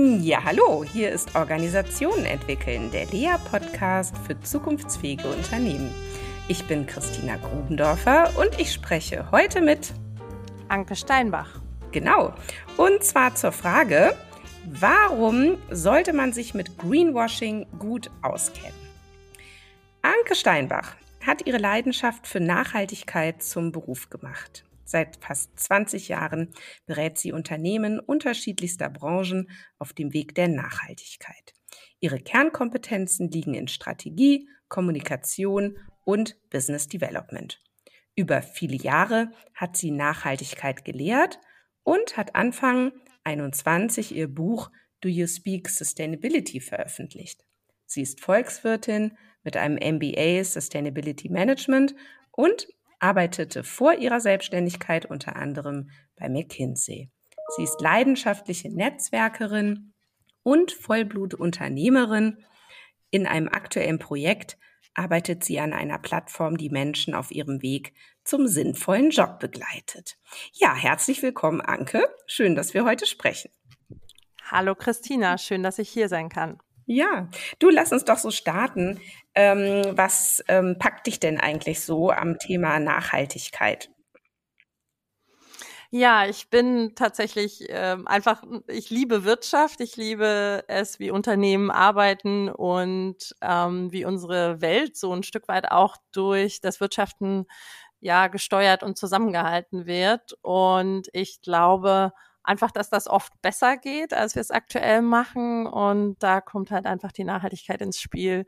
Ja, hallo, hier ist Organisationen entwickeln, der Lea-Podcast für zukunftsfähige Unternehmen. Ich bin Christina Grubendorfer und ich spreche heute mit Anke Steinbach. Genau, und zwar zur Frage, warum sollte man sich mit Greenwashing gut auskennen? Anke Steinbach hat ihre Leidenschaft für Nachhaltigkeit zum Beruf gemacht. Seit fast 20 Jahren berät sie Unternehmen unterschiedlichster Branchen auf dem Weg der Nachhaltigkeit. Ihre Kernkompetenzen liegen in Strategie, Kommunikation und Business Development. Über viele Jahre hat sie Nachhaltigkeit gelehrt und hat Anfang 21 ihr Buch Do You Speak Sustainability veröffentlicht. Sie ist Volkswirtin mit einem MBA Sustainability Management und arbeitete vor ihrer Selbstständigkeit unter anderem bei McKinsey. Sie ist leidenschaftliche Netzwerkerin und Vollblutunternehmerin. In einem aktuellen Projekt arbeitet sie an einer Plattform, die Menschen auf ihrem Weg zum sinnvollen Job begleitet. Ja, herzlich willkommen, Anke. Schön, dass wir heute sprechen. Hallo Christina, schön, dass ich hier sein kann. Ja, du lass uns doch so starten. Ähm, was ähm, packt dich denn eigentlich so am Thema Nachhaltigkeit? Ja, ich bin tatsächlich ähm, einfach, ich liebe Wirtschaft, ich liebe es, wie Unternehmen arbeiten und ähm, wie unsere Welt so ein Stück weit auch durch das Wirtschaften ja gesteuert und zusammengehalten wird. Und ich glaube, einfach, dass das oft besser geht, als wir es aktuell machen. Und da kommt halt einfach die Nachhaltigkeit ins Spiel,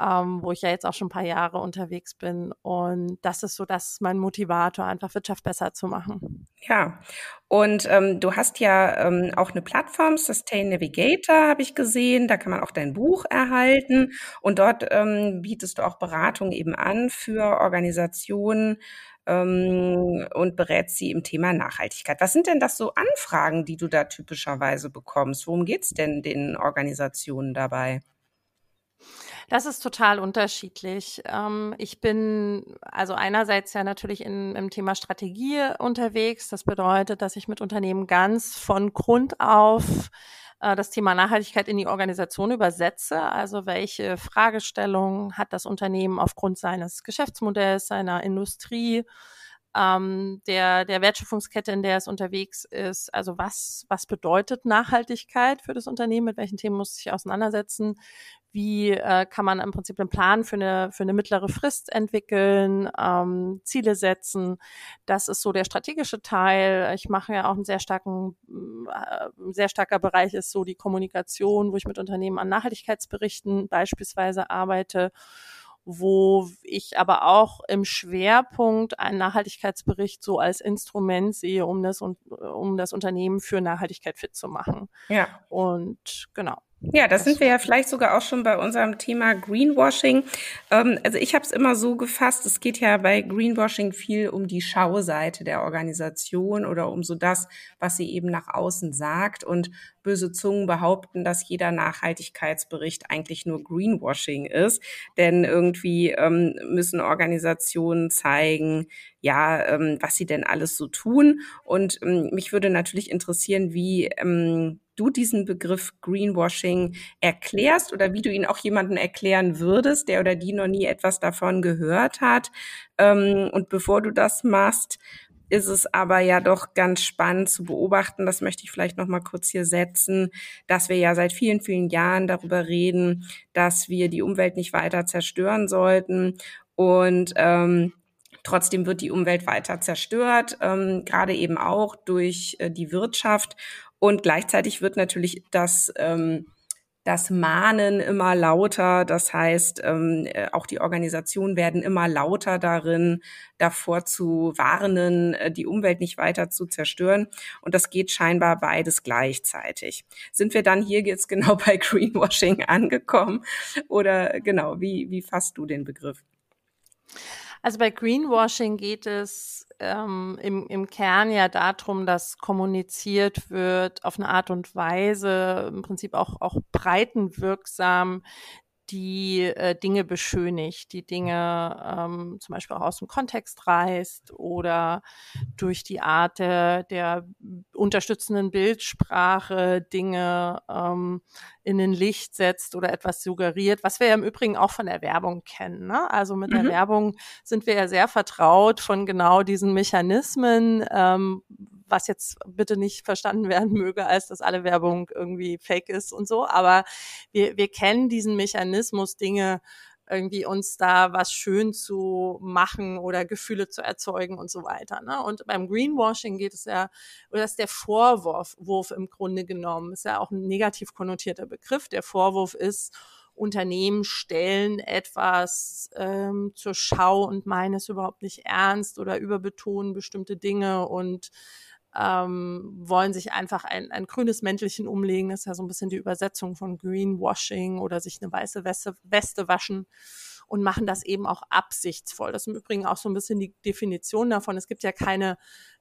ähm, wo ich ja jetzt auch schon ein paar Jahre unterwegs bin. Und das ist so, das mein Motivator, einfach Wirtschaft besser zu machen. Ja, und ähm, du hast ja ähm, auch eine Plattform, Sustain Navigator, habe ich gesehen. Da kann man auch dein Buch erhalten. Und dort ähm, bietest du auch Beratung eben an für Organisationen, ähm, und berät sie im Thema Nachhaltigkeit. Was sind denn das so Anfragen, die du da typischerweise bekommst? Worum geht es denn den Organisationen dabei? Das ist total unterschiedlich. Ähm, ich bin also einerseits ja natürlich in, im Thema Strategie unterwegs. Das bedeutet, dass ich mit Unternehmen ganz von Grund auf äh, das Thema Nachhaltigkeit in die Organisation übersetze. Also welche Fragestellungen hat das Unternehmen aufgrund seines Geschäftsmodells, seiner Industrie, ähm, der, der Wertschöpfungskette, in der es unterwegs ist. Also was, was bedeutet Nachhaltigkeit für das Unternehmen? Mit welchen Themen muss es sich auseinandersetzen? Wie äh, kann man im Prinzip einen Plan für eine, für eine mittlere Frist entwickeln, ähm, Ziele setzen? Das ist so der strategische Teil. Ich mache ja auch einen sehr starken, äh, sehr starker Bereich ist so die Kommunikation, wo ich mit Unternehmen an Nachhaltigkeitsberichten beispielsweise arbeite wo ich aber auch im Schwerpunkt einen Nachhaltigkeitsbericht so als Instrument sehe, um das, um das Unternehmen für Nachhaltigkeit fit zu machen. Ja. Und genau. Ja, das sind wir ja vielleicht sogar auch schon bei unserem Thema Greenwashing. Ähm, also ich habe es immer so gefasst, es geht ja bei Greenwashing viel um die Schauseite der Organisation oder um so das, was sie eben nach außen sagt. Und böse Zungen behaupten, dass jeder Nachhaltigkeitsbericht eigentlich nur Greenwashing ist. Denn irgendwie ähm, müssen Organisationen zeigen, ja, ähm, was sie denn alles so tun. Und ähm, mich würde natürlich interessieren, wie ähm, du diesen Begriff Greenwashing erklärst oder wie du ihn auch jemandem erklären würdest, der oder die noch nie etwas davon gehört hat. Ähm, und bevor du das machst, ist es aber ja doch ganz spannend zu beobachten, das möchte ich vielleicht noch mal kurz hier setzen, dass wir ja seit vielen, vielen Jahren darüber reden, dass wir die Umwelt nicht weiter zerstören sollten und ähm, Trotzdem wird die Umwelt weiter zerstört, ähm, gerade eben auch durch äh, die Wirtschaft. Und gleichzeitig wird natürlich das, ähm, das Mahnen immer lauter. Das heißt, ähm, äh, auch die Organisationen werden immer lauter darin, davor zu warnen, äh, die Umwelt nicht weiter zu zerstören. Und das geht scheinbar beides gleichzeitig. Sind wir dann hier jetzt genau bei Greenwashing angekommen? Oder genau, wie, wie fasst du den Begriff? Also bei Greenwashing geht es ähm, im, im Kern ja darum, dass kommuniziert wird auf eine Art und Weise, im Prinzip auch, auch breitenwirksam, die äh, Dinge beschönigt, die Dinge ähm, zum Beispiel auch aus dem Kontext reißt oder durch die Art der, der unterstützenden Bildsprache Dinge ähm, in den Licht setzt oder etwas suggeriert, was wir ja im Übrigen auch von der Werbung kennen. Ne? Also mit mhm. der Werbung sind wir ja sehr vertraut von genau diesen Mechanismen, ähm, was jetzt bitte nicht verstanden werden möge, als dass alle Werbung irgendwie fake ist und so. Aber wir, wir kennen diesen Mechanismus, Dinge irgendwie uns da was schön zu machen oder Gefühle zu erzeugen und so weiter. Ne? Und beim Greenwashing geht es ja, oder ist der Vorwurf Wurf im Grunde genommen, ist ja auch ein negativ konnotierter Begriff. Der Vorwurf ist, Unternehmen stellen etwas ähm, zur Schau und meinen es überhaupt nicht ernst oder überbetonen bestimmte Dinge und ähm, wollen sich einfach ein, ein grünes Mäntelchen umlegen. Das ist ja so ein bisschen die Übersetzung von Greenwashing oder sich eine weiße Weste, Weste waschen und machen das eben auch absichtsvoll. Das ist im Übrigen auch so ein bisschen die Definition davon. Es gibt ja keine,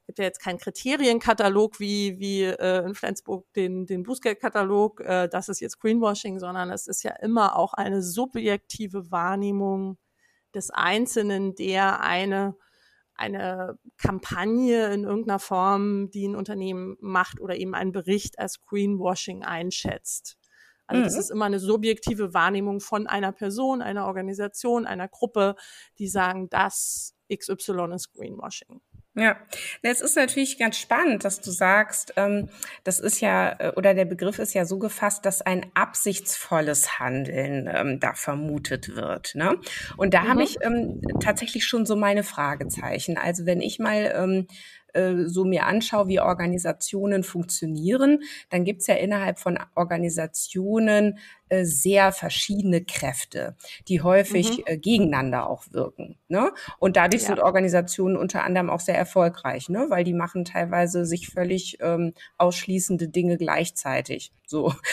gibt ja jetzt keinen Kriterienkatalog wie, wie äh, in Flensburg den, den Bußgeldkatalog, äh, das ist jetzt Greenwashing, sondern es ist ja immer auch eine subjektive Wahrnehmung des Einzelnen, der eine eine Kampagne in irgendeiner Form, die ein Unternehmen macht oder eben einen Bericht als Greenwashing einschätzt. Also das mhm. ist immer eine subjektive Wahrnehmung von einer Person, einer Organisation, einer Gruppe, die sagen, das XY ist Greenwashing. Ja, es ist natürlich ganz spannend, dass du sagst, ähm, das ist ja, äh, oder der Begriff ist ja so gefasst, dass ein absichtsvolles Handeln ähm, da vermutet wird. Ne? Und da mhm. habe ich ähm, tatsächlich schon so meine Fragezeichen. Also wenn ich mal äh, so mir anschaue, wie Organisationen funktionieren, dann gibt es ja innerhalb von Organisationen äh, sehr verschiedene Kräfte, die häufig mhm. äh, gegeneinander auch wirken. Ne? Und dadurch ja. sind Organisationen unter anderem auch sehr erfolgreich, ne? weil die machen teilweise sich völlig ähm, ausschließende Dinge gleichzeitig. So.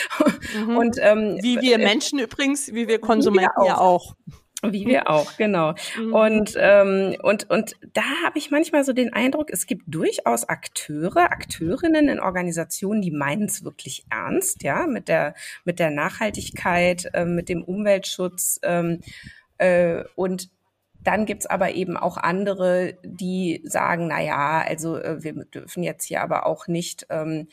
Mhm. Und ähm, wie wir Menschen übrigens, wie wir Konsumenten wir auch. ja auch. Wie wir auch, genau. Mhm. Und, ähm, und, und da habe ich manchmal so den Eindruck, es gibt durchaus Akteure, Akteurinnen in Organisationen, die meinen es wirklich ernst, ja, mit der, mit der Nachhaltigkeit, äh, mit dem Umweltschutz. Ähm, äh, und dann gibt's aber eben auch andere, die sagen, na ja, also äh, wir dürfen jetzt hier aber auch nicht ähm,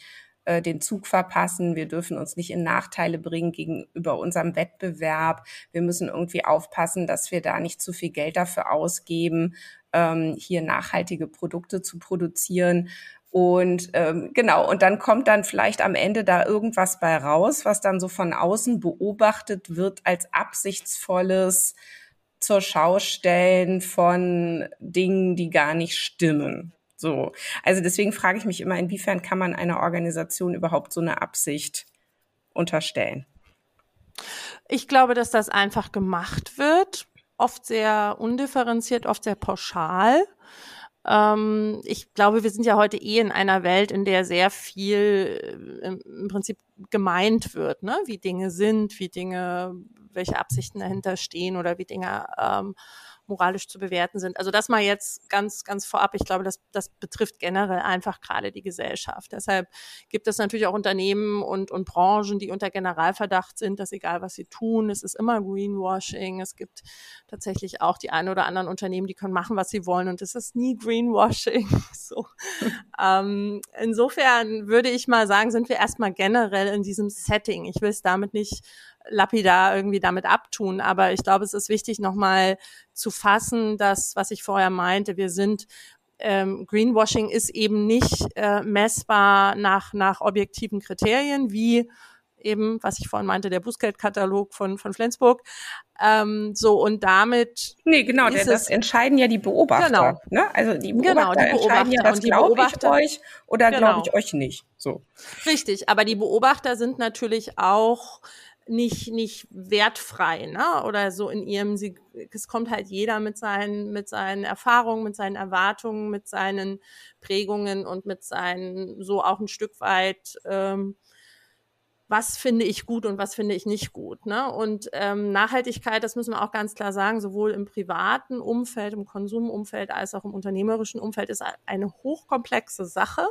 äh, den Zug verpassen. Wir dürfen uns nicht in Nachteile bringen gegenüber unserem Wettbewerb. Wir müssen irgendwie aufpassen, dass wir da nicht zu viel Geld dafür ausgeben, ähm, hier nachhaltige Produkte zu produzieren. Und ähm, genau, und dann kommt dann vielleicht am Ende da irgendwas bei raus, was dann so von außen beobachtet wird als absichtsvolles zur Schaustellen von Dingen, die gar nicht stimmen. So. Also deswegen frage ich mich immer, inwiefern kann man einer Organisation überhaupt so eine Absicht unterstellen? Ich glaube, dass das einfach gemacht wird, oft sehr undifferenziert, oft sehr pauschal. Ähm, ich glaube, wir sind ja heute eh in einer Welt, in der sehr viel äh, im Prinzip gemeint wird, ne? wie Dinge sind, wie Dinge, welche Absichten dahinter stehen oder wie Dinge ähm, moralisch zu bewerten sind. Also das mal jetzt ganz, ganz vorab. Ich glaube, das, das betrifft generell einfach gerade die Gesellschaft. Deshalb gibt es natürlich auch Unternehmen und, und Branchen, die unter Generalverdacht sind, dass egal was sie tun, es ist immer Greenwashing. Es gibt tatsächlich auch die ein oder anderen Unternehmen, die können machen, was sie wollen und es ist nie Greenwashing. so. ähm, insofern würde ich mal sagen, sind wir erstmal generell in diesem Setting. Ich will es damit nicht lapidar irgendwie damit abtun. Aber ich glaube, es ist wichtig, nochmal zu fassen, dass, was ich vorher meinte, wir sind ähm, Greenwashing ist eben nicht äh, messbar nach, nach objektiven Kriterien, wie eben, was ich vorhin meinte, der Bußgeldkatalog von, von Flensburg. Ähm, so, und damit. Nee, genau, der, das entscheiden ja die Beobachter. Genau. Ne? Also die Beobachter, genau, die Beobachter entscheiden ja, das glaube ich euch oder genau. glaube ich euch nicht. So. Richtig, aber die Beobachter sind natürlich auch nicht, nicht wertfrei, ne? Oder so in ihrem, sie, es kommt halt jeder mit seinen, mit seinen Erfahrungen, mit seinen Erwartungen, mit seinen Prägungen und mit seinen, so auch ein Stück weit, ähm, was finde ich gut und was finde ich nicht gut. Ne? Und ähm, Nachhaltigkeit, das müssen wir auch ganz klar sagen, sowohl im privaten Umfeld, im Konsumumfeld als auch im unternehmerischen Umfeld ist eine hochkomplexe Sache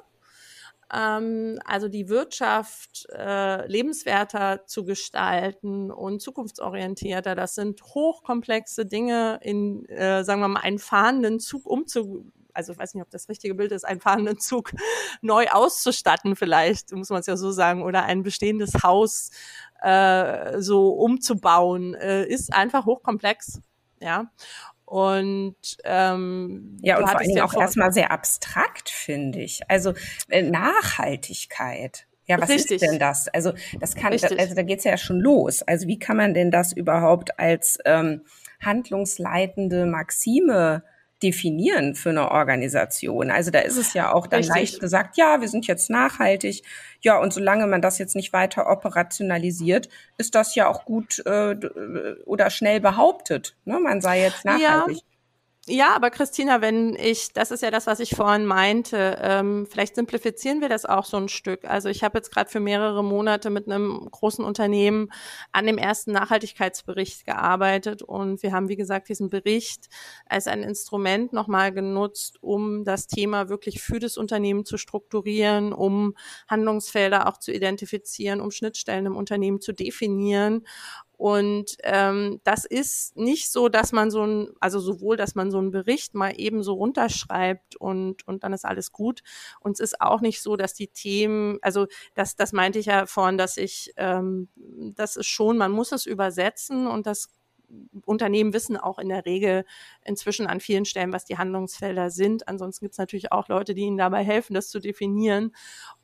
ähm, also die Wirtschaft äh, lebenswerter zu gestalten und zukunftsorientierter. Das sind hochkomplexe Dinge in, äh, sagen wir mal, einen fahrenden Zug umzu also ich weiß nicht, ob das richtige Bild ist, einen fahrenden Zug neu auszustatten vielleicht, muss man es ja so sagen, oder ein bestehendes Haus äh, so umzubauen, äh, ist einfach hochkomplex. Ja. Und ähm, ja, und vor allen Dingen auch erstmal sehr abstrakt, finde ich. Also äh, Nachhaltigkeit. Ja, was Richtig. ist denn das? Also das kann, Richtig. also da geht's ja schon los. Also wie kann man denn das überhaupt als ähm, handlungsleitende Maxime definieren für eine Organisation. Also da ist es ja auch dann Richtig. leicht gesagt, ja, wir sind jetzt nachhaltig. Ja, und solange man das jetzt nicht weiter operationalisiert, ist das ja auch gut äh, oder schnell behauptet. Ne? Man sei jetzt nachhaltig. Ja. Ja, aber Christina, wenn ich, das ist ja das, was ich vorhin meinte, ähm, vielleicht simplifizieren wir das auch so ein Stück. Also ich habe jetzt gerade für mehrere Monate mit einem großen Unternehmen an dem ersten Nachhaltigkeitsbericht gearbeitet und wir haben, wie gesagt, diesen Bericht als ein Instrument nochmal genutzt, um das Thema wirklich für das Unternehmen zu strukturieren, um Handlungsfelder auch zu identifizieren, um Schnittstellen im Unternehmen zu definieren und ähm, das ist nicht so, dass man so ein, also sowohl, dass man so einen Bericht mal eben so runterschreibt und, und dann ist alles gut. Und es ist auch nicht so, dass die Themen, also das, das meinte ich ja vorhin, dass ich, ähm, das ist schon, man muss es übersetzen und das Unternehmen wissen auch in der Regel inzwischen an vielen Stellen, was die Handlungsfelder sind. Ansonsten gibt es natürlich auch Leute, die ihnen dabei helfen, das zu definieren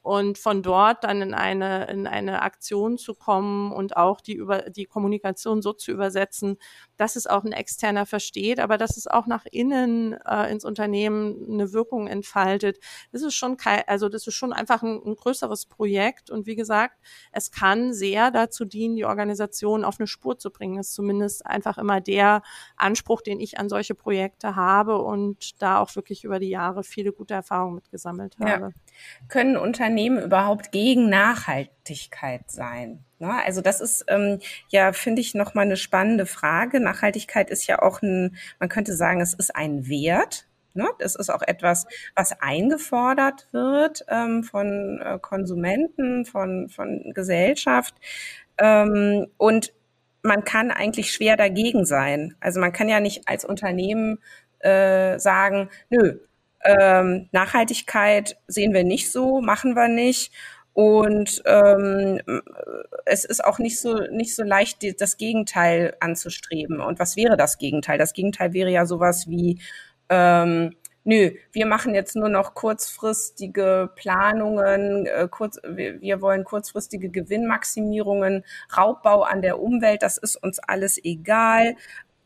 und von dort dann in eine, in eine Aktion zu kommen und auch die über die Kommunikation so zu übersetzen, dass es auch ein Externer versteht, aber dass es auch nach innen äh, ins Unternehmen eine Wirkung entfaltet. Das ist schon kein, also das ist schon einfach ein, ein größeres Projekt und wie gesagt, es kann sehr dazu dienen, die Organisation auf eine Spur zu bringen. Das ist zumindest einfach immer der Anspruch, den ich an solche Projekte habe und da auch wirklich über die Jahre viele gute Erfahrungen mitgesammelt habe. Ja. Können Unternehmen überhaupt gegen Nachhaltigkeit sein? Ne? Also das ist ähm, ja, finde ich, nochmal eine spannende Frage. Nachhaltigkeit ist ja auch ein, man könnte sagen, es ist ein Wert. Ne? Das ist auch etwas, was eingefordert wird ähm, von äh, Konsumenten, von, von Gesellschaft. Ähm, und man kann eigentlich schwer dagegen sein. Also man kann ja nicht als Unternehmen äh, sagen, nö, ähm, Nachhaltigkeit sehen wir nicht so, machen wir nicht. Und ähm, es ist auch nicht so nicht so leicht, die, das Gegenteil anzustreben. Und was wäre das Gegenteil? Das Gegenteil wäre ja sowas wie ähm, nö, wir machen jetzt nur noch kurzfristige Planungen, äh, kurz, wir, wir wollen kurzfristige Gewinnmaximierungen, Raubbau an der Umwelt, das ist uns alles egal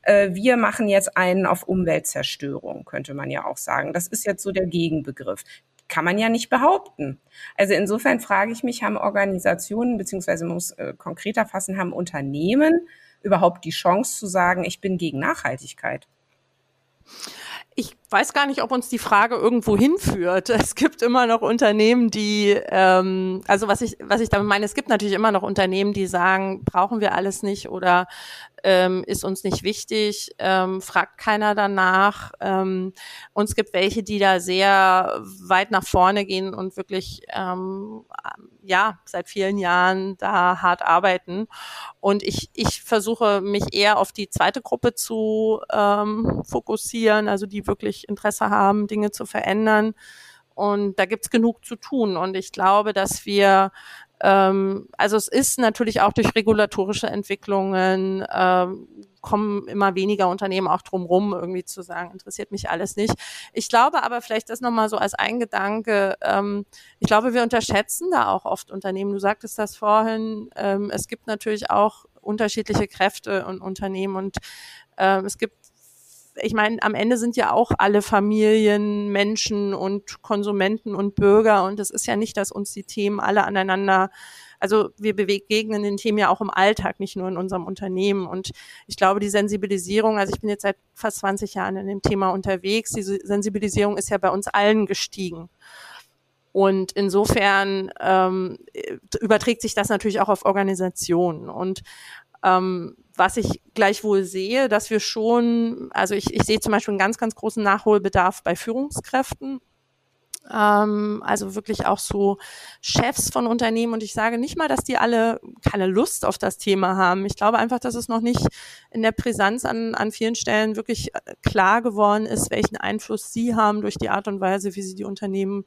wir machen jetzt einen auf Umweltzerstörung, könnte man ja auch sagen. Das ist jetzt so der Gegenbegriff. Kann man ja nicht behaupten. Also insofern frage ich mich, haben Organisationen, beziehungsweise muss äh, konkreter fassen, haben Unternehmen überhaupt die Chance zu sagen, ich bin gegen Nachhaltigkeit? ich weiß gar nicht, ob uns die Frage irgendwo hinführt. Es gibt immer noch Unternehmen, die, ähm, also was ich, was ich damit meine, es gibt natürlich immer noch Unternehmen, die sagen, brauchen wir alles nicht oder ähm, ist uns nicht wichtig, ähm, fragt keiner danach. Ähm, und es gibt welche, die da sehr weit nach vorne gehen und wirklich ähm, ja seit vielen Jahren da hart arbeiten. Und ich, ich versuche mich eher auf die zweite Gruppe zu ähm, fokussieren, also die wirklich Interesse haben, Dinge zu verändern. Und da gibt's genug zu tun. Und ich glaube, dass wir ähm, also es ist natürlich auch durch regulatorische Entwicklungen ähm, kommen immer weniger Unternehmen auch drumrum, irgendwie zu sagen, interessiert mich alles nicht. Ich glaube aber vielleicht das nochmal so als ein Gedanke, ähm, ich glaube, wir unterschätzen da auch oft Unternehmen. Du sagtest das vorhin, ähm, es gibt natürlich auch unterschiedliche Kräfte und Unternehmen und äh, es gibt ich meine, am Ende sind ja auch alle Familien, Menschen und Konsumenten und Bürger und es ist ja nicht, dass uns die Themen alle aneinander also wir begegnen den Themen ja auch im Alltag, nicht nur in unserem Unternehmen. Und ich glaube, die Sensibilisierung, also ich bin jetzt seit fast 20 Jahren in dem Thema unterwegs, diese Sensibilisierung ist ja bei uns allen gestiegen. Und insofern ähm, überträgt sich das natürlich auch auf Organisationen. Und ähm, was ich gleichwohl sehe, dass wir schon, also ich, ich sehe zum Beispiel einen ganz, ganz großen Nachholbedarf bei Führungskräften. ähm, also wirklich auch so Chefs von Unternehmen. Und ich sage nicht mal, dass die alle keine Lust auf das Thema haben. Ich glaube einfach, dass es noch nicht in der Brisanz an, an vielen Stellen wirklich äh, klar geworden ist, welchen Einfluss sie haben durch die Art und Weise, wie sie die Unternehmen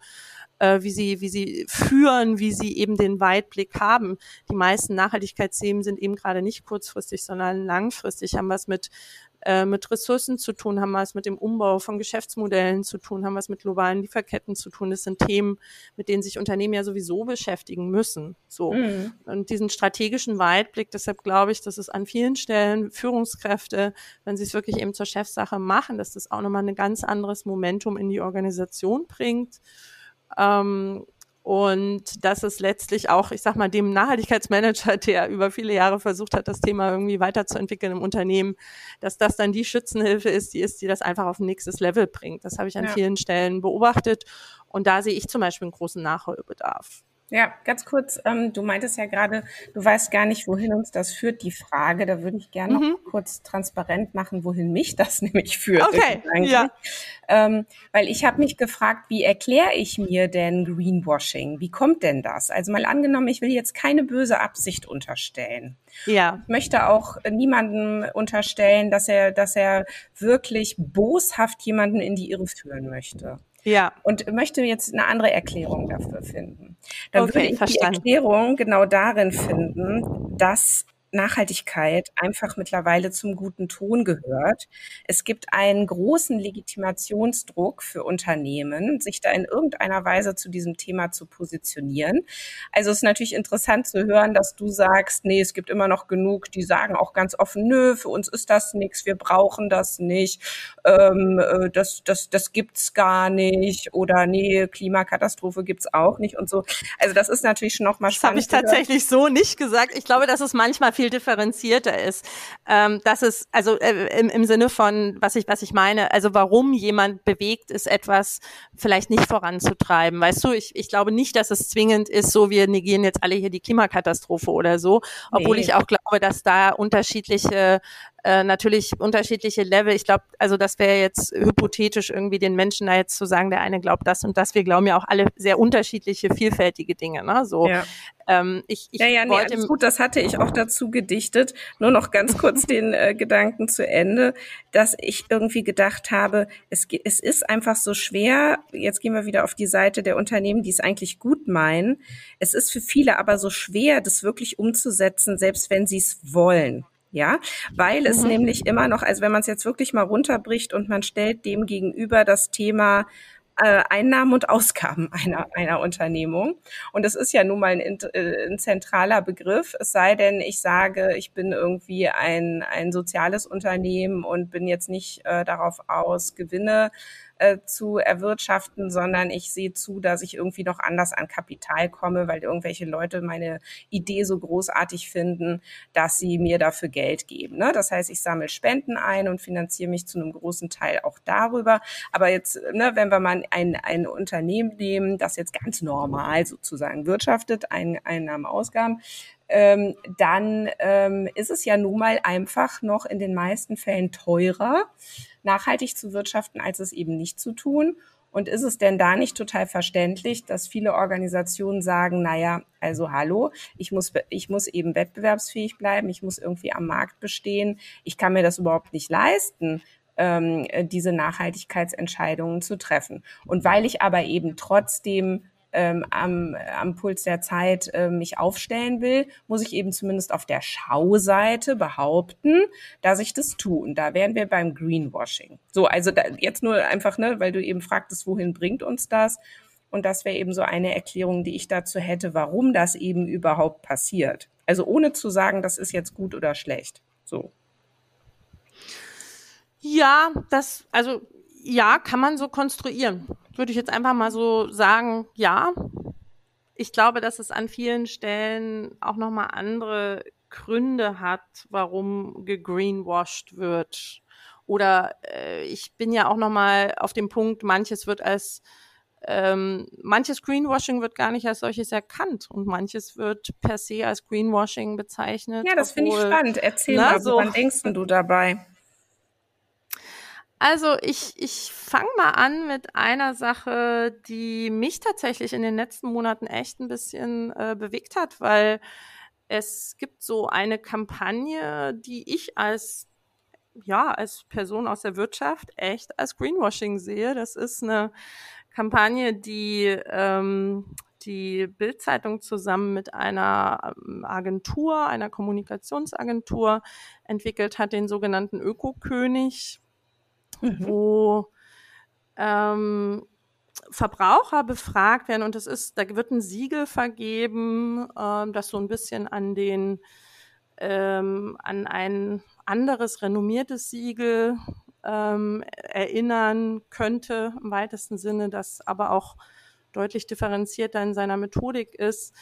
äh, wie sie, wie sie führen, wie sie eben den Weitblick haben. Die meisten Nachhaltigkeitsthemen sind eben gerade nicht kurzfristig, sondern langfristig, haben was mit äh, mit Ressourcen zu tun, haben was mit dem Umbau von Geschäftsmodellen zu tun, haben was mit globalen Lieferketten zu tun. Das sind Themen, mit denen sich Unternehmen ja sowieso beschäftigen müssen. So. Mhm. Und diesen strategischen Weitblick, deshalb glaube ich, dass es an vielen Stellen Führungskräfte, wenn sie es wirklich eben zur Chefsache machen, dass das auch nochmal ein ganz anderes Momentum in die Organisation bringt. Ähm, und das ist letztlich auch, ich sag mal, dem Nachhaltigkeitsmanager, der über viele Jahre versucht hat, das Thema irgendwie weiterzuentwickeln im Unternehmen, dass das dann die Schützenhilfe ist, die ist, die das einfach auf ein nächstes Level bringt. Das habe ich an ja. vielen Stellen beobachtet. Und da sehe ich zum Beispiel einen großen Nachholbedarf. Ja, ganz kurz, ähm, du meintest ja gerade, du weißt gar nicht, wohin uns das führt, die Frage. Da würde ich gerne mhm. noch kurz transparent machen, wohin mich das nämlich führt. Okay, ja. Ähm, weil ich habe mich gefragt, wie erkläre ich mir denn Greenwashing? Wie kommt denn das? Also mal angenommen, ich will jetzt keine böse Absicht unterstellen. Ja. Ich möchte auch niemandem unterstellen, dass er, dass er wirklich boshaft jemanden in die Irre führen möchte. Ja. Und möchte jetzt eine andere Erklärung dafür finden. Dann okay, würde ich verstanden. die Erklärung genau darin finden, dass Nachhaltigkeit einfach mittlerweile zum guten Ton gehört. Es gibt einen großen Legitimationsdruck für Unternehmen, sich da in irgendeiner Weise zu diesem Thema zu positionieren. Also es ist natürlich interessant zu hören, dass du sagst, nee, es gibt immer noch genug, die sagen auch ganz offen, nö, für uns ist das nichts, wir brauchen das nicht, ähm, äh, das, das, das gibt's gar nicht oder nee, Klimakatastrophe gibt's auch nicht und so. Also das ist natürlich schon nochmal spannend. Das habe ich tatsächlich so nicht gesagt. Ich glaube, dass es manchmal viel viel differenzierter ist. Ähm, das ist also äh, im, im Sinne von, was ich, was ich meine, also warum jemand bewegt ist, etwas vielleicht nicht voranzutreiben. Weißt du, ich, ich glaube nicht, dass es zwingend ist, so wir negieren jetzt alle hier die Klimakatastrophe oder so, obwohl nee. ich auch glaube, dass da unterschiedliche äh, natürlich unterschiedliche Level. Ich glaube, also das wäre jetzt hypothetisch irgendwie den Menschen da jetzt zu sagen, der eine glaubt das und das. Wir glauben ja auch alle sehr unterschiedliche, vielfältige Dinge. Ne? So, ja. ähm, ich, ich ja, ja, nee, alles gut. Das hatte ich auch dazu gedichtet. Nur noch ganz kurz den äh, Gedanken zu Ende, dass ich irgendwie gedacht habe, es, es ist einfach so schwer. Jetzt gehen wir wieder auf die Seite der Unternehmen, die es eigentlich gut meinen. Es ist für viele aber so schwer, das wirklich umzusetzen, selbst wenn sie es wollen. Ja, weil es mhm. nämlich immer noch, also wenn man es jetzt wirklich mal runterbricht und man stellt dem gegenüber das Thema äh, Einnahmen und Ausgaben einer, einer Unternehmung. Und das ist ja nun mal ein, äh, ein zentraler Begriff. Es sei denn, ich sage, ich bin irgendwie ein, ein soziales Unternehmen und bin jetzt nicht äh, darauf aus, Gewinne äh, zu erwirtschaften, sondern ich sehe zu, dass ich irgendwie noch anders an Kapital komme, weil irgendwelche Leute meine Idee so großartig finden, dass sie mir dafür Geld geben. Ne? Das heißt, ich sammle Spenden ein und finanziere mich zu einem großen Teil auch darüber. Aber jetzt, ne, wenn wir mal ein, ein Unternehmen nehmen, das jetzt ganz normal sozusagen wirtschaftet, ein, Einnahmen, Ausgaben, ähm, dann ähm, ist es ja nun mal einfach noch in den meisten Fällen teurer, nachhaltig zu wirtschaften, als es eben nicht zu tun. Und ist es denn da nicht total verständlich, dass viele Organisationen sagen, naja, also hallo, ich muss, ich muss eben wettbewerbsfähig bleiben, ich muss irgendwie am Markt bestehen, ich kann mir das überhaupt nicht leisten, ähm, diese Nachhaltigkeitsentscheidungen zu treffen. Und weil ich aber eben trotzdem ähm, am, am Puls der Zeit äh, mich aufstellen will, muss ich eben zumindest auf der Schauseite behaupten, dass ich das tue. Und da wären wir beim Greenwashing. So, also da, jetzt nur einfach, ne, weil du eben fragtest, wohin bringt uns das? Und das wäre eben so eine Erklärung, die ich dazu hätte, warum das eben überhaupt passiert. Also ohne zu sagen, das ist jetzt gut oder schlecht. So. Ja, das, also ja, kann man so konstruieren. Würde ich jetzt einfach mal so sagen, ja. Ich glaube, dass es an vielen Stellen auch nochmal andere Gründe hat, warum gegreenwashed wird. Oder äh, ich bin ja auch nochmal auf dem Punkt, manches wird als ähm, manches Greenwashing wird gar nicht als solches erkannt und manches wird per se als Greenwashing bezeichnet. Ja, das finde ich spannend. Erzähl na, mal, woran so, denkst du dabei? Also ich, ich fange mal an mit einer Sache, die mich tatsächlich in den letzten Monaten echt ein bisschen äh, bewegt hat, weil es gibt so eine Kampagne, die ich als ja, als Person aus der Wirtschaft echt als Greenwashing sehe. Das ist eine Kampagne, die ähm, die Bildzeitung zusammen mit einer ähm, Agentur, einer Kommunikationsagentur entwickelt hat, den sogenannten Ökokönig, mhm. wo ähm, Verbraucher befragt werden und es ist, da wird ein Siegel vergeben, ähm, das so ein bisschen an den ähm, an ein anderes renommiertes Siegel ähm, erinnern könnte im weitesten Sinne, das aber auch deutlich differenzierter in seiner Methodik ist,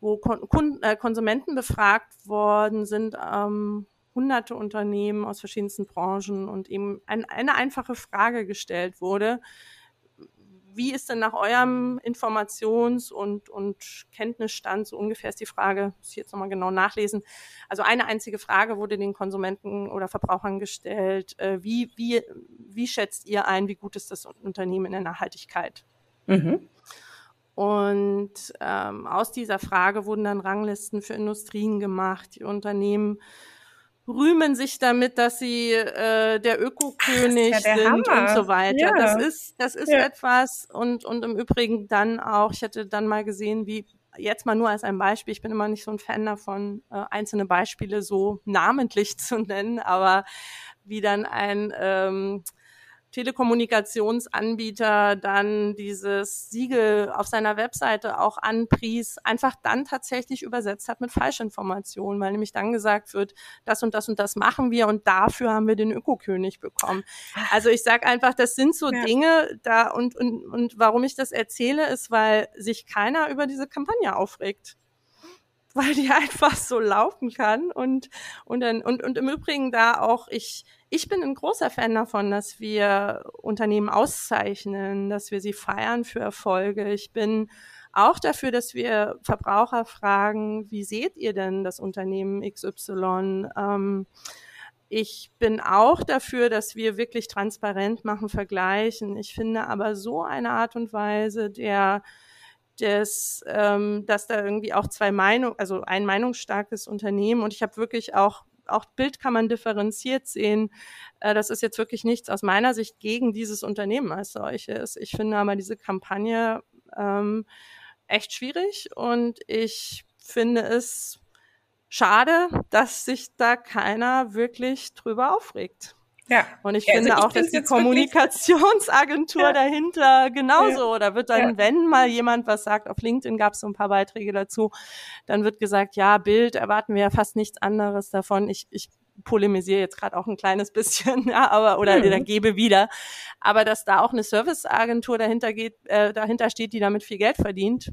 wo Kon äh, Konsumenten befragt worden sind, ähm, hunderte Unternehmen aus verschiedensten Branchen und eben ein, eine einfache Frage gestellt wurde, wie ist denn nach eurem Informations- und, und Kenntnisstand so ungefähr ist die Frage, muss ich jetzt nochmal genau nachlesen. Also eine einzige Frage wurde den Konsumenten oder Verbrauchern gestellt. Äh, wie, wie, wie schätzt ihr ein, wie gut ist das Unternehmen in der Nachhaltigkeit? Mhm. Und ähm, aus dieser Frage wurden dann Ranglisten für Industrien gemacht. Die Unternehmen rühmen sich damit, dass sie äh, der Ökokönig ja der sind Hammer. und so weiter. Ja. Das ist, das ist ja. etwas und, und im Übrigen dann auch, ich hätte dann mal gesehen, wie jetzt mal nur als ein Beispiel, ich bin immer nicht so ein Fan davon, äh, einzelne Beispiele so namentlich zu nennen, aber wie dann ein ähm, Telekommunikationsanbieter dann dieses Siegel auf seiner Webseite auch anpries, einfach dann tatsächlich übersetzt hat mit Falschinformationen, weil nämlich dann gesagt wird, das und das und das machen wir und dafür haben wir den Ökokönig bekommen. Also ich sage einfach, das sind so ja. Dinge da und, und, und warum ich das erzähle, ist, weil sich keiner über diese Kampagne aufregt weil die einfach so laufen kann und und dann und und im Übrigen da auch ich ich bin ein großer Fan davon, dass wir Unternehmen auszeichnen, dass wir sie feiern für Erfolge. Ich bin auch dafür, dass wir Verbraucher fragen, wie seht ihr denn das Unternehmen XY? Ähm, ich bin auch dafür, dass wir wirklich transparent machen, vergleichen. Ich finde aber so eine Art und Weise der des, ähm, dass da irgendwie auch zwei Meinungen, also ein meinungsstarkes Unternehmen und ich habe wirklich auch auch Bild kann man differenziert sehen. Äh, das ist jetzt wirklich nichts aus meiner Sicht gegen dieses Unternehmen als solches. Ich finde aber diese Kampagne ähm, echt schwierig und ich finde es schade, dass sich da keiner wirklich drüber aufregt. Ja. Und ich ja, finde also ich auch, dass die Kommunikationsagentur ja. dahinter genauso. Ja. Da wird dann, wenn mal jemand was sagt, auf LinkedIn gab es so ein paar Beiträge dazu, dann wird gesagt, ja, Bild erwarten wir ja fast nichts anderes davon. Ich, ich polemisiere jetzt gerade auch ein kleines bisschen, ja, aber oder mhm. gebe wieder. Aber dass da auch eine Serviceagentur dahinter geht, äh, dahinter steht, die damit viel Geld verdient,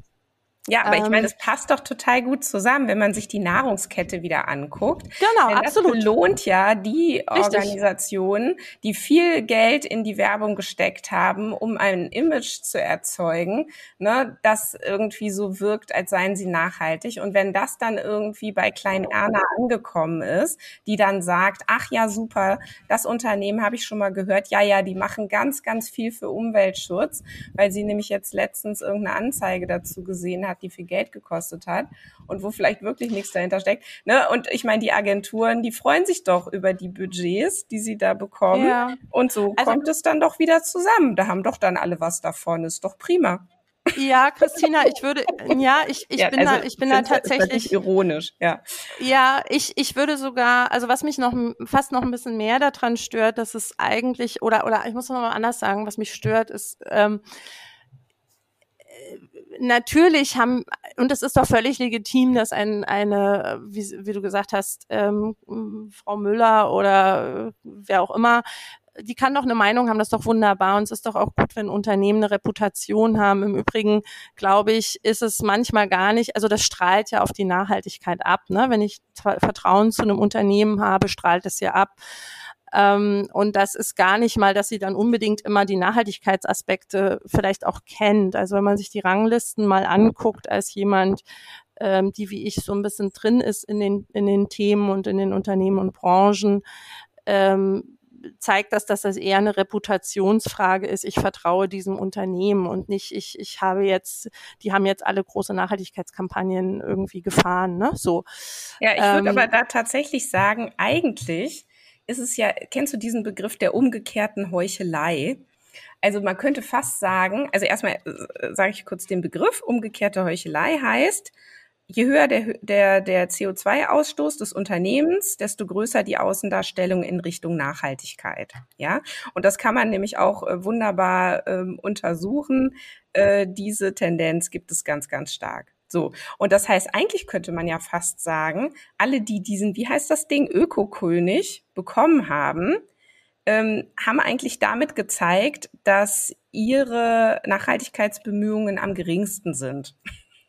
ja, aber ähm, ich meine, es passt doch total gut zusammen, wenn man sich die Nahrungskette wieder anguckt. Genau, Denn absolut. Das lohnt ja die Richtig. Organisationen, die viel Geld in die Werbung gesteckt haben, um ein Image zu erzeugen, ne, das irgendwie so wirkt, als seien sie nachhaltig. Und wenn das dann irgendwie bei Klein Erna angekommen ist, die dann sagt, ach ja, super, das Unternehmen habe ich schon mal gehört, ja, ja, die machen ganz, ganz viel für Umweltschutz, weil sie nämlich jetzt letztens irgendeine Anzeige dazu gesehen hat, die viel Geld gekostet hat und wo vielleicht wirklich nichts dahinter steckt. Ne? Und ich meine, die Agenturen, die freuen sich doch über die Budgets, die sie da bekommen. Ja. Und so also, kommt es dann doch wieder zusammen. Da haben doch dann alle was davon. Ist doch prima. Ja, Christina, ich würde, ja, ich, ich ja, bin also, da, ich bin da tatsächlich ironisch, ja. Ja, ich, ich würde sogar, also was mich noch fast noch ein bisschen mehr daran stört, dass es eigentlich oder oder ich muss noch mal anders sagen, was mich stört, ist ähm, natürlich haben, und es ist doch völlig legitim, dass ein, eine, wie, wie du gesagt hast, ähm, Frau Müller oder wer auch immer, die kann doch eine Meinung haben, das ist doch wunderbar. Und es ist doch auch gut, wenn Unternehmen eine Reputation haben. Im Übrigen, glaube ich, ist es manchmal gar nicht, also das strahlt ja auf die Nachhaltigkeit ab. Ne? Wenn ich Vertrauen zu einem Unternehmen habe, strahlt es ja ab. Ähm, und das ist gar nicht mal, dass sie dann unbedingt immer die Nachhaltigkeitsaspekte vielleicht auch kennt. Also wenn man sich die Ranglisten mal anguckt als jemand, ähm, die wie ich so ein bisschen drin ist in den, in den Themen und in den Unternehmen und Branchen, ähm, zeigt das, dass das eher eine Reputationsfrage ist. Ich vertraue diesem Unternehmen und nicht, ich, ich habe jetzt, die haben jetzt alle große Nachhaltigkeitskampagnen irgendwie gefahren, ne? So. Ja, ich würde ähm, aber da tatsächlich sagen, eigentlich ist es ja, kennst du diesen Begriff der umgekehrten Heuchelei? Also man könnte fast sagen, also erstmal äh, sage ich kurz den Begriff, umgekehrte Heuchelei heißt, je höher der, der, der CO2-Ausstoß des Unternehmens, desto größer die Außendarstellung in Richtung Nachhaltigkeit. Ja, und das kann man nämlich auch äh, wunderbar ähm, untersuchen. Äh, diese Tendenz gibt es ganz, ganz stark. So. Und das heißt, eigentlich könnte man ja fast sagen, alle, die diesen, wie heißt das Ding, Ökokönig bekommen haben, ähm, haben eigentlich damit gezeigt, dass ihre Nachhaltigkeitsbemühungen am geringsten sind.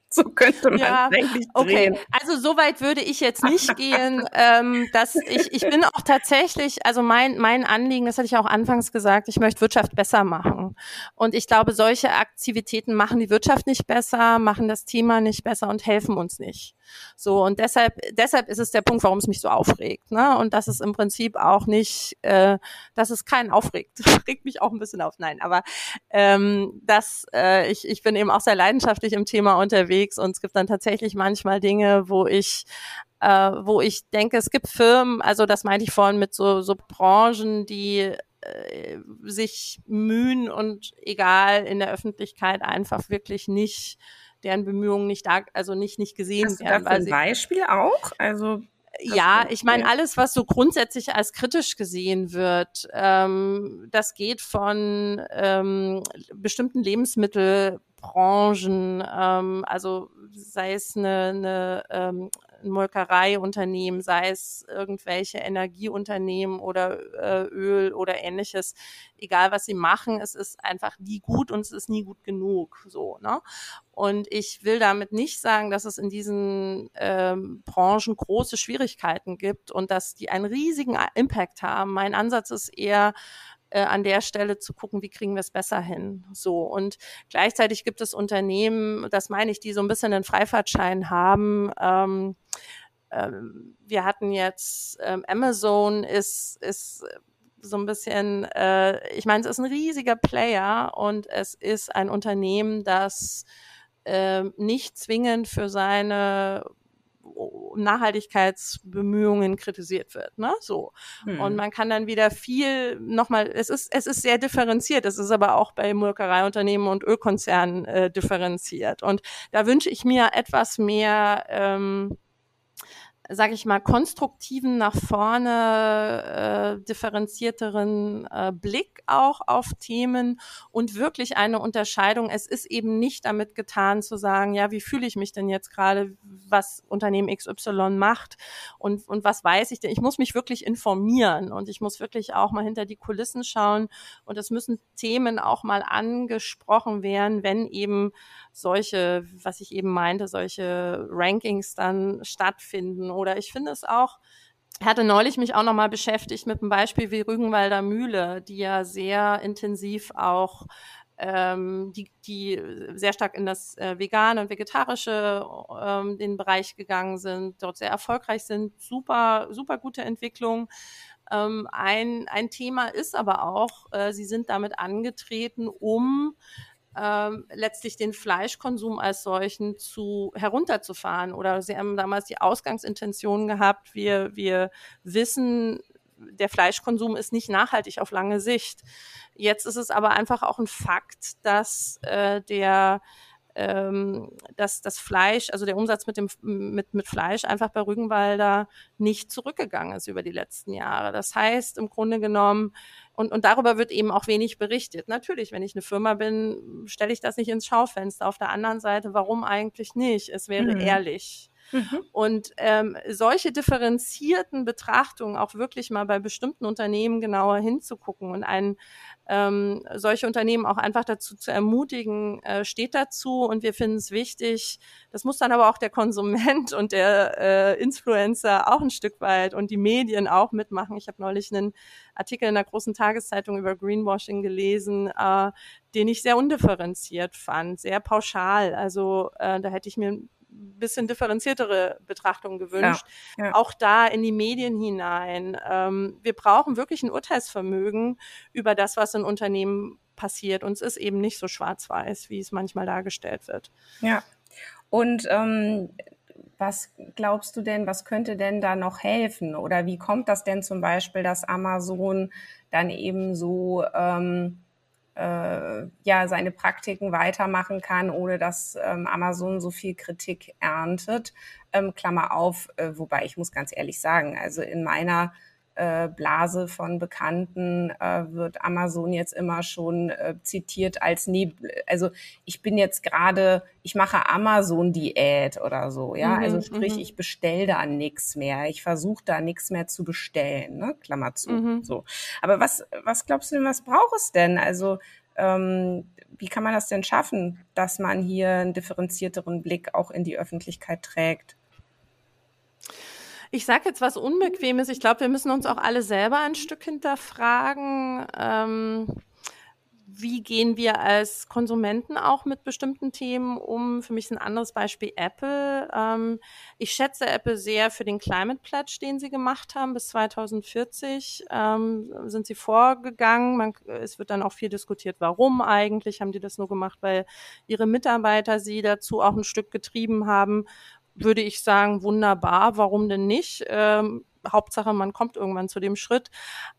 So könnte man ja, eigentlich drehen. Okay, also so weit würde ich jetzt nicht gehen, ähm, dass ich, ich bin auch tatsächlich, also mein, mein Anliegen, das hatte ich auch anfangs gesagt, ich möchte Wirtschaft besser machen. Und ich glaube, solche Aktivitäten machen die Wirtschaft nicht besser, machen das Thema nicht besser und helfen uns nicht. So, und deshalb, deshalb ist es der Punkt, warum es mich so aufregt. Ne? Und das ist im Prinzip auch nicht, äh, dass es keinen aufregt. Regt mich auch ein bisschen auf. Nein, aber ähm, das, äh, ich, ich bin eben auch sehr leidenschaftlich im Thema unterwegs und es gibt dann tatsächlich manchmal Dinge, wo ich äh, wo ich denke, es gibt Firmen, also das meinte ich vorhin mit so, so Branchen, die äh, sich mühen und egal in der Öffentlichkeit einfach wirklich nicht deren Bemühungen nicht da, also nicht, nicht gesehen Hast werden. Du dafür ein Beispiel auch? Also ja, ich meine, alles, was so grundsätzlich als kritisch gesehen wird, ähm, das geht von ähm, bestimmten Lebensmittelbranchen, ähm, also sei es eine, eine ähm, ein Molkereiunternehmen, sei es irgendwelche Energieunternehmen oder äh, Öl oder ähnliches, egal was sie machen, es ist einfach nie gut und es ist nie gut genug. So, ne? Und ich will damit nicht sagen, dass es in diesen ähm, Branchen große Schwierigkeiten gibt und dass die einen riesigen Impact haben. Mein Ansatz ist eher, äh, an der Stelle zu gucken, wie kriegen wir es besser hin. So und gleichzeitig gibt es Unternehmen, das meine ich, die so ein bisschen einen Freifahrtschein haben. Ähm, ähm, wir hatten jetzt ähm, Amazon ist ist so ein bisschen, äh, ich meine, es ist ein riesiger Player und es ist ein Unternehmen, das äh, nicht zwingend für seine Nachhaltigkeitsbemühungen kritisiert wird. Ne? So. Hm. Und man kann dann wieder viel nochmal, es ist, es ist sehr differenziert, es ist aber auch bei Molkereiunternehmen und Ölkonzernen äh, differenziert. Und da wünsche ich mir etwas mehr ähm, sage ich mal, konstruktiven, nach vorne äh, differenzierteren äh, Blick auch auf Themen und wirklich eine Unterscheidung. Es ist eben nicht damit getan zu sagen, ja, wie fühle ich mich denn jetzt gerade, was Unternehmen XY macht und, und was weiß ich denn? Ich muss mich wirklich informieren und ich muss wirklich auch mal hinter die Kulissen schauen und es müssen Themen auch mal angesprochen werden, wenn eben solche, was ich eben meinte, solche Rankings dann stattfinden. Oder ich finde es auch, hatte neulich mich auch nochmal beschäftigt mit einem Beispiel wie Rügenwalder Mühle, die ja sehr intensiv auch ähm, die, die sehr stark in das äh, vegane und vegetarische ähm, den Bereich gegangen sind, dort sehr erfolgreich sind, super, super gute Entwicklung. Ähm, ein, ein Thema ist aber auch, äh, sie sind damit angetreten, um ähm, letztlich den Fleischkonsum als solchen zu herunterzufahren. Oder sie haben damals die Ausgangsintention gehabt, wir, wir wissen, der Fleischkonsum ist nicht nachhaltig auf lange Sicht. Jetzt ist es aber einfach auch ein Fakt, dass äh, der ähm, dass das Fleisch, also der Umsatz mit dem mit, mit Fleisch einfach bei Rügenwalder nicht zurückgegangen ist über die letzten Jahre. Das heißt im Grunde genommen, und, und darüber wird eben auch wenig berichtet. Natürlich, wenn ich eine Firma bin, stelle ich das nicht ins Schaufenster. Auf der anderen Seite, warum eigentlich nicht? Es wäre mhm. ehrlich. Mhm. Und ähm, solche differenzierten Betrachtungen auch wirklich mal bei bestimmten Unternehmen genauer hinzugucken und ein, ähm, solche Unternehmen auch einfach dazu zu ermutigen, äh, steht dazu und wir finden es wichtig. Das muss dann aber auch der Konsument und der äh, Influencer auch ein Stück weit und die Medien auch mitmachen. Ich habe neulich einen Artikel in einer großen Tageszeitung über Greenwashing gelesen, äh, den ich sehr undifferenziert fand, sehr pauschal. Also äh, da hätte ich mir bisschen differenziertere Betrachtung gewünscht. Ja, ja. Auch da in die Medien hinein. Ähm, wir brauchen wirklich ein Urteilsvermögen über das, was in Unternehmen passiert. Und es ist eben nicht so schwarz-weiß, wie es manchmal dargestellt wird. Ja. Und ähm, was glaubst du denn, was könnte denn da noch helfen? Oder wie kommt das denn zum Beispiel, dass Amazon dann eben so ähm, äh, ja seine Praktiken weitermachen kann, ohne dass ähm, Amazon so viel Kritik erntet? Ähm, Klammer auf, äh, wobei ich muss ganz ehrlich sagen, also in meiner Blase von Bekannten äh, wird Amazon jetzt immer schon äh, zitiert als nee, also ich bin jetzt gerade, ich mache Amazon-Diät oder so, ja. Mhm, also sprich, mhm. ich bestelle da nichts mehr. Ich versuche da nichts mehr zu bestellen, ne? Klammer zu. Mhm. So. Aber was, was glaubst du denn, was braucht es denn? Also ähm, wie kann man das denn schaffen, dass man hier einen differenzierteren Blick auch in die Öffentlichkeit trägt? Ich sage jetzt was Unbequemes. Ich glaube, wir müssen uns auch alle selber ein Stück hinterfragen. Ähm, wie gehen wir als Konsumenten auch mit bestimmten Themen um? Für mich ist ein anderes Beispiel Apple. Ähm, ich schätze Apple sehr für den Climate Pledge, den sie gemacht haben. Bis 2040 ähm, sind sie vorgegangen. Man, es wird dann auch viel diskutiert, warum eigentlich. Haben die das nur gemacht, weil ihre Mitarbeiter sie dazu auch ein Stück getrieben haben? Würde ich sagen, wunderbar, warum denn nicht? Ähm, Hauptsache, man kommt irgendwann zu dem Schritt.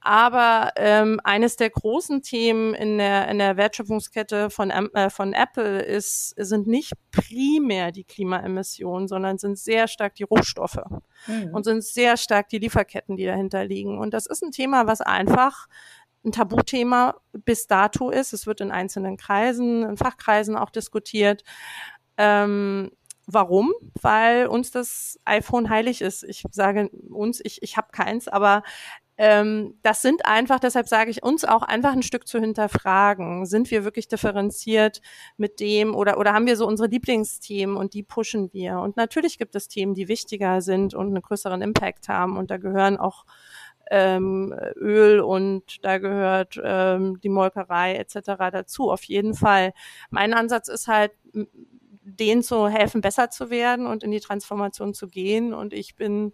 Aber ähm, eines der großen Themen in der, in der Wertschöpfungskette von, äh, von Apple ist, sind nicht primär die Klimaemissionen, sondern sind sehr stark die Rohstoffe mhm. und sind sehr stark die Lieferketten, die dahinter liegen. Und das ist ein Thema, was einfach ein Tabuthema bis dato ist. Es wird in einzelnen Kreisen, in Fachkreisen auch diskutiert. Ähm, Warum? Weil uns das iPhone heilig ist. Ich sage uns, ich, ich habe keins, aber ähm, das sind einfach, deshalb sage ich uns auch einfach ein Stück zu hinterfragen. Sind wir wirklich differenziert mit dem oder, oder haben wir so unsere Lieblingsthemen und die pushen wir? Und natürlich gibt es Themen, die wichtiger sind und einen größeren Impact haben und da gehören auch ähm, Öl und da gehört ähm, die Molkerei etc. dazu, auf jeden Fall. Mein Ansatz ist halt, denen zu helfen, besser zu werden und in die Transformation zu gehen. Und ich bin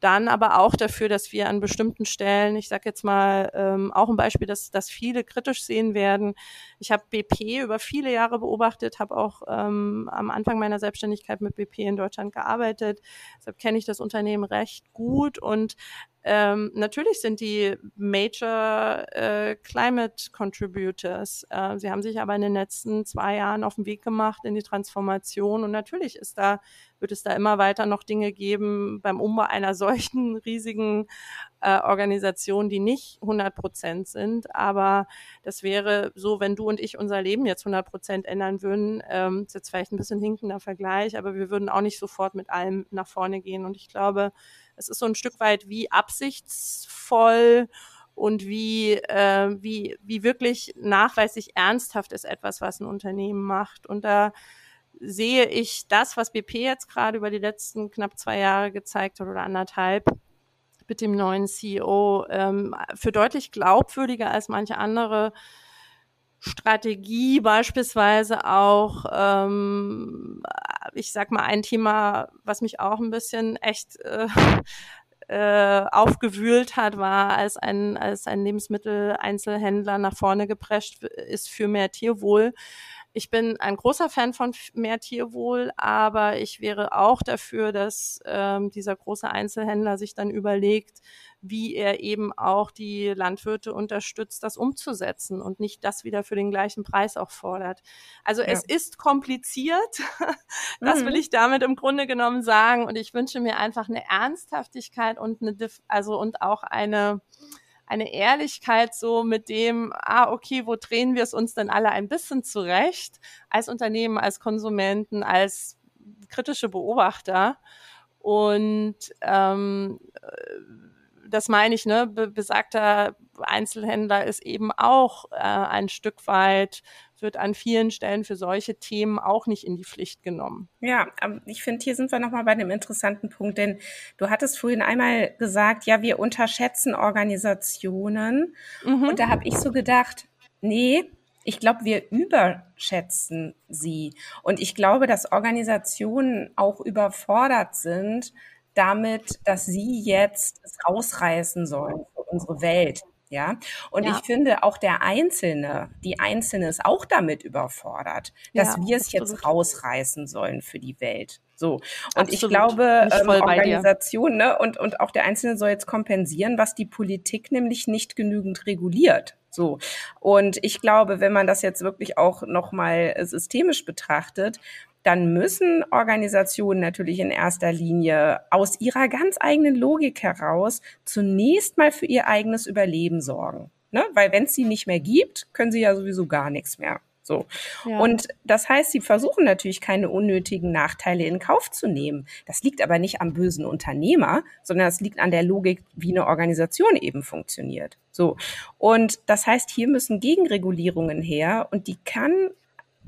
dann aber auch dafür, dass wir an bestimmten Stellen, ich sage jetzt mal ähm, auch ein Beispiel, dass, dass viele kritisch sehen werden. Ich habe BP über viele Jahre beobachtet, habe auch ähm, am Anfang meiner Selbstständigkeit mit BP in Deutschland gearbeitet. Deshalb kenne ich das Unternehmen recht gut und ähm, natürlich sind die Major äh, Climate Contributors. Äh, sie haben sich aber in den letzten zwei Jahren auf den Weg gemacht in die Transformation und natürlich ist da wird es da immer weiter noch Dinge geben beim Umbau einer solchen riesigen äh, Organisation, die nicht 100 Prozent sind. Aber das wäre so, wenn du und ich unser Leben jetzt 100 Prozent ändern würden. Ähm, ist jetzt vielleicht ein bisschen hinkender Vergleich, aber wir würden auch nicht sofort mit allem nach vorne gehen. Und ich glaube, es ist so ein Stück weit wie absichtsvoll und wie, äh, wie, wie wirklich nachweislich ernsthaft ist etwas, was ein Unternehmen macht. Und da sehe ich das, was BP jetzt gerade über die letzten knapp zwei Jahre gezeigt hat oder anderthalb mit dem neuen CEO, ähm, für deutlich glaubwürdiger als manche andere Strategie, beispielsweise auch, ähm, ich sag mal, ein Thema, was mich auch ein bisschen echt äh, äh, aufgewühlt hat, war, als ein, als ein Lebensmitteleinzelhändler nach vorne geprescht ist für mehr Tierwohl. Ich bin ein großer Fan von mehr Tierwohl, aber ich wäre auch dafür, dass ähm, dieser große Einzelhändler sich dann überlegt, wie er eben auch die Landwirte unterstützt, das umzusetzen und nicht das wieder für den gleichen Preis auch fordert. Also ja. es ist kompliziert, das will mhm. ich damit im Grunde genommen sagen und ich wünsche mir einfach eine Ernsthaftigkeit und eine, also und auch eine eine Ehrlichkeit so mit dem, ah, okay, wo drehen wir es uns denn alle ein bisschen zurecht, als Unternehmen, als Konsumenten, als kritische Beobachter. Und ähm, das meine ich, ne, besagter Einzelhändler ist eben auch äh, ein Stück weit, wird an vielen Stellen für solche Themen auch nicht in die Pflicht genommen. Ja, ich finde, hier sind wir nochmal bei einem interessanten Punkt, denn du hattest vorhin einmal gesagt, ja, wir unterschätzen Organisationen. Mhm. Und da habe ich so gedacht, nee, ich glaube, wir überschätzen sie. Und ich glaube, dass Organisationen auch überfordert sind damit, dass sie jetzt es rausreißen sollen für unsere Welt. Ja, und ja. ich finde auch der Einzelne, die Einzelne ist auch damit überfordert, dass ja, wir es jetzt rausreißen sollen für die Welt. So. Und absolut. ich glaube, ähm, Organisation ne, und, und auch der Einzelne soll jetzt kompensieren, was die Politik nämlich nicht genügend reguliert. So. Und ich glaube, wenn man das jetzt wirklich auch nochmal systemisch betrachtet, dann müssen Organisationen natürlich in erster Linie aus ihrer ganz eigenen Logik heraus zunächst mal für ihr eigenes Überleben sorgen. Ne? Weil wenn es sie nicht mehr gibt, können sie ja sowieso gar nichts mehr. So. Ja. Und das heißt, sie versuchen natürlich keine unnötigen Nachteile in Kauf zu nehmen. Das liegt aber nicht am bösen Unternehmer, sondern es liegt an der Logik, wie eine Organisation eben funktioniert. So. Und das heißt, hier müssen Gegenregulierungen her und die kann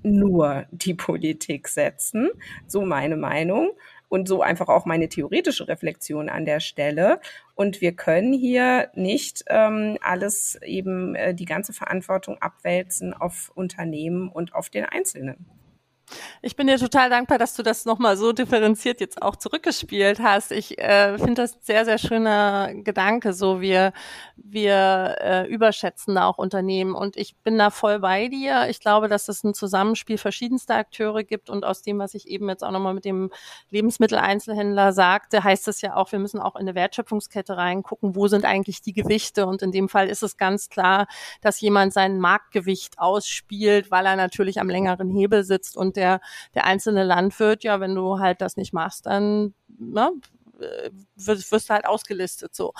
nur die Politik setzen, so meine Meinung und so einfach auch meine theoretische Reflexion an der Stelle. Und wir können hier nicht ähm, alles eben äh, die ganze Verantwortung abwälzen auf Unternehmen und auf den Einzelnen. Ich bin dir total dankbar, dass du das nochmal so differenziert jetzt auch zurückgespielt hast. Ich äh, finde das sehr, sehr schöner Gedanke. So wir, wir äh, überschätzen da auch Unternehmen und ich bin da voll bei dir. Ich glaube, dass es ein Zusammenspiel verschiedenster Akteure gibt und aus dem, was ich eben jetzt auch nochmal mit dem Lebensmitteleinzelhändler sagte, heißt es ja auch, wir müssen auch in eine Wertschöpfungskette reingucken, wo sind eigentlich die Gewichte und in dem Fall ist es ganz klar, dass jemand sein Marktgewicht ausspielt, weil er natürlich am längeren Hebel sitzt und der, der einzelne Landwirt, ja, wenn du halt das nicht machst, dann ne, wirst, wirst du halt ausgelistet so.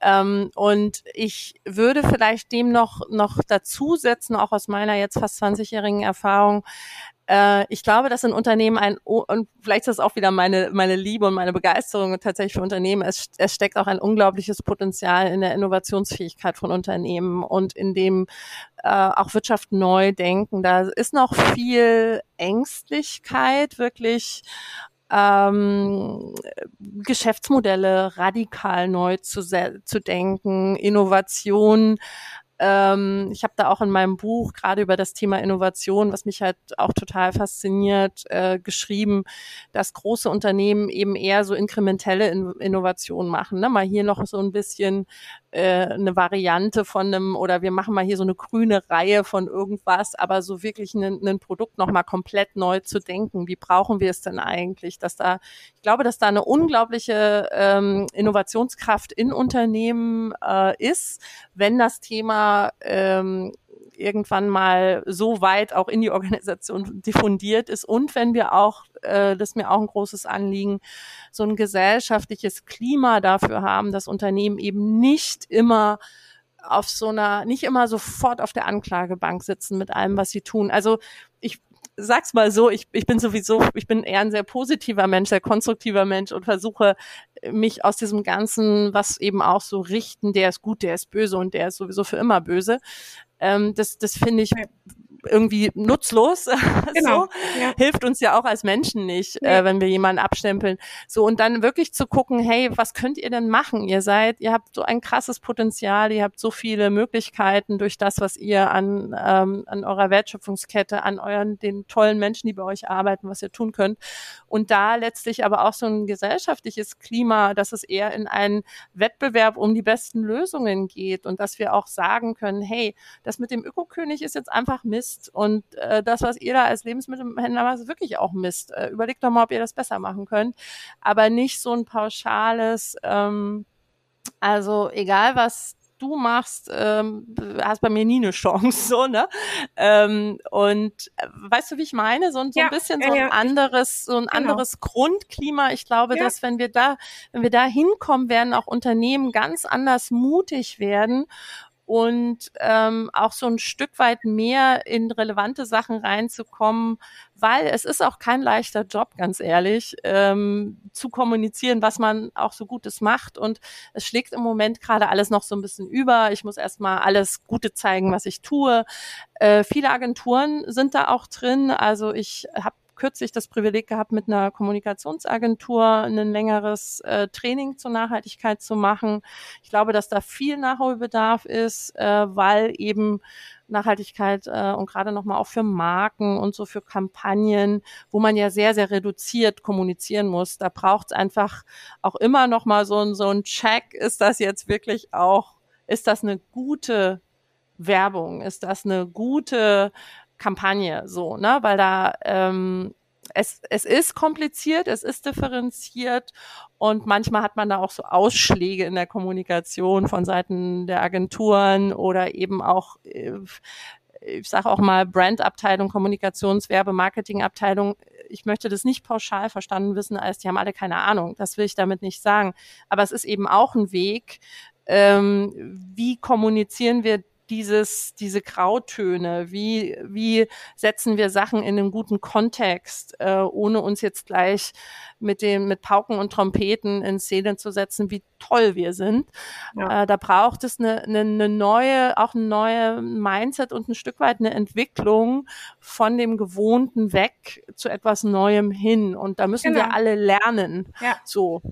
Ähm, und ich würde vielleicht dem noch, noch dazu setzen, auch aus meiner jetzt fast 20-jährigen Erfahrung, äh, ich glaube, dass in Unternehmen ein, und vielleicht ist das auch wieder meine, meine Liebe und meine Begeisterung tatsächlich für Unternehmen, es, es steckt auch ein unglaubliches Potenzial in der Innovationsfähigkeit von Unternehmen und in dem äh, auch Wirtschaft neu denken. Da ist noch viel Ängstlichkeit, wirklich ähm, Geschäftsmodelle radikal neu zu, zu denken, Innovation ähm, ich habe da auch in meinem Buch gerade über das Thema Innovation, was mich halt auch total fasziniert, äh, geschrieben, dass große Unternehmen eben eher so inkrementelle In Innovationen machen. Ne? Mal hier noch so ein bisschen äh, eine Variante von einem oder wir machen mal hier so eine grüne Reihe von irgendwas, aber so wirklich ein Produkt nochmal komplett neu zu denken. Wie brauchen wir es denn eigentlich? Dass da, ich glaube, dass da eine unglaubliche ähm, Innovationskraft in Unternehmen äh, ist, wenn das Thema ähm, irgendwann mal so weit auch in die Organisation diffundiert ist und wenn wir auch, äh, das ist mir auch ein großes Anliegen, so ein gesellschaftliches Klima dafür haben, dass Unternehmen eben nicht immer auf so einer, nicht immer sofort auf der Anklagebank sitzen mit allem, was sie tun. Also ich sag's mal so, ich, ich bin sowieso, ich bin eher ein sehr positiver Mensch, sehr konstruktiver Mensch und versuche mich aus diesem ganzen, was eben auch so richten, der ist gut, der ist böse und der ist sowieso für immer böse. Ähm, das das finde ich irgendwie nutzlos. Genau. so. Ja. Hilft uns ja auch als Menschen nicht, ja. äh, wenn wir jemanden abstempeln. So, und dann wirklich zu gucken, hey, was könnt ihr denn machen? Ihr seid, ihr habt so ein krasses Potenzial, ihr habt so viele Möglichkeiten durch das, was ihr an, ähm, an eurer Wertschöpfungskette, an euren, den tollen Menschen, die bei euch arbeiten, was ihr tun könnt. Und da letztlich aber auch so ein gesellschaftliches Klima, dass es eher in einen Wettbewerb um die besten Lösungen geht und dass wir auch sagen können, hey, das mit dem Ökokönig ist jetzt einfach Mist Mist. Und äh, das, was ihr da als Lebensmittelhändler macht, ist wirklich auch Mist. Äh, überlegt doch mal, ob ihr das besser machen könnt. Aber nicht so ein pauschales, ähm, also egal was du machst, ähm, hast bei mir nie eine Chance, so, ne? Ähm, und äh, weißt du, wie ich meine? So, so ja, ein bisschen so ein ja, anderes, so ein genau. anderes Grundklima. Ich glaube, ja. dass wenn wir da, wenn wir da hinkommen, werden auch Unternehmen ganz anders mutig werden und ähm, auch so ein Stück weit mehr in relevante Sachen reinzukommen, weil es ist auch kein leichter Job, ganz ehrlich, ähm, zu kommunizieren, was man auch so Gutes macht. Und es schlägt im Moment gerade alles noch so ein bisschen über. Ich muss erstmal alles Gute zeigen, was ich tue. Äh, viele Agenturen sind da auch drin. Also ich habe kürzlich das Privileg gehabt, mit einer Kommunikationsagentur ein längeres äh, Training zur Nachhaltigkeit zu machen. Ich glaube, dass da viel Nachholbedarf ist, äh, weil eben Nachhaltigkeit äh, und gerade nochmal auch für Marken und so für Kampagnen, wo man ja sehr, sehr reduziert kommunizieren muss. Da braucht es einfach auch immer nochmal so, ein so ein Check, ist das jetzt wirklich auch, ist das eine gute Werbung? Ist das eine gute Kampagne so, ne? Weil da ähm, es, es ist kompliziert, es ist differenziert und manchmal hat man da auch so Ausschläge in der Kommunikation von Seiten der Agenturen oder eben auch, äh, ich sage auch mal Brandabteilung, Kommunikationswerbe, Marketingabteilung. Ich möchte das nicht pauschal verstanden wissen, als die haben alle keine Ahnung. Das will ich damit nicht sagen. Aber es ist eben auch ein Weg, ähm, wie kommunizieren wir dieses, diese Grautöne? Wie, wie setzen wir Sachen in einen guten Kontext, äh, ohne uns jetzt gleich mit dem, mit Pauken und Trompeten in Szene zu setzen, wie toll wir sind. Ja. Äh, da braucht es eine, eine, eine neue, auch ein neue Mindset und ein Stück weit eine Entwicklung von dem Gewohnten weg zu etwas Neuem hin. Und da müssen genau. wir alle lernen. Ja. So.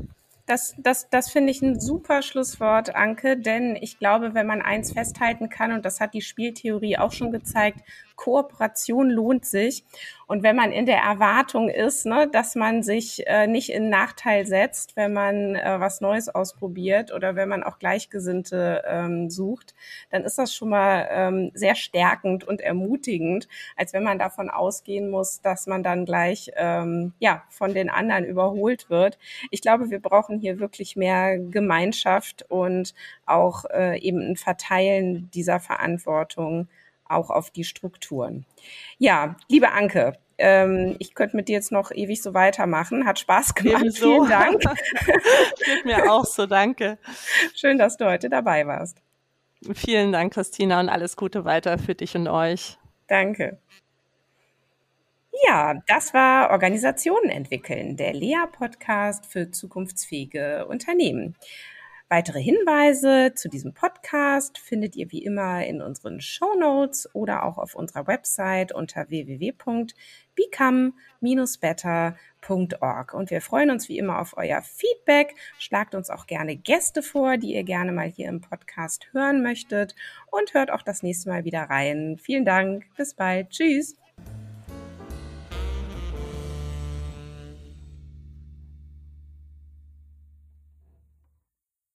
Das, das, das finde ich ein super Schlusswort, Anke, denn ich glaube, wenn man eins festhalten kann, und das hat die Spieltheorie auch schon gezeigt, Kooperation lohnt sich. Und wenn man in der Erwartung ist, ne, dass man sich äh, nicht in Nachteil setzt, wenn man äh, was Neues ausprobiert oder wenn man auch Gleichgesinnte ähm, sucht, dann ist das schon mal ähm, sehr stärkend und ermutigend, als wenn man davon ausgehen muss, dass man dann gleich ähm, ja von den anderen überholt wird. Ich glaube, wir brauchen hier wirklich mehr Gemeinschaft und auch äh, eben ein Verteilen dieser Verantwortung auch auf die Strukturen. Ja, liebe Anke, ähm, ich könnte mit dir jetzt noch ewig so weitermachen. Hat Spaß gemacht. Ebenso. Vielen Dank. Geht mir auch so, danke. Schön, dass du heute dabei warst. Vielen Dank, Christina, und alles Gute weiter für dich und euch. Danke. Ja, das war Organisationen entwickeln, der Lea-Podcast für zukunftsfähige Unternehmen. Weitere Hinweise zu diesem Podcast findet ihr wie immer in unseren Show Notes oder auch auf unserer Website unter www.become-better.org. Und wir freuen uns wie immer auf euer Feedback. Schlagt uns auch gerne Gäste vor, die ihr gerne mal hier im Podcast hören möchtet und hört auch das nächste Mal wieder rein. Vielen Dank. Bis bald. Tschüss.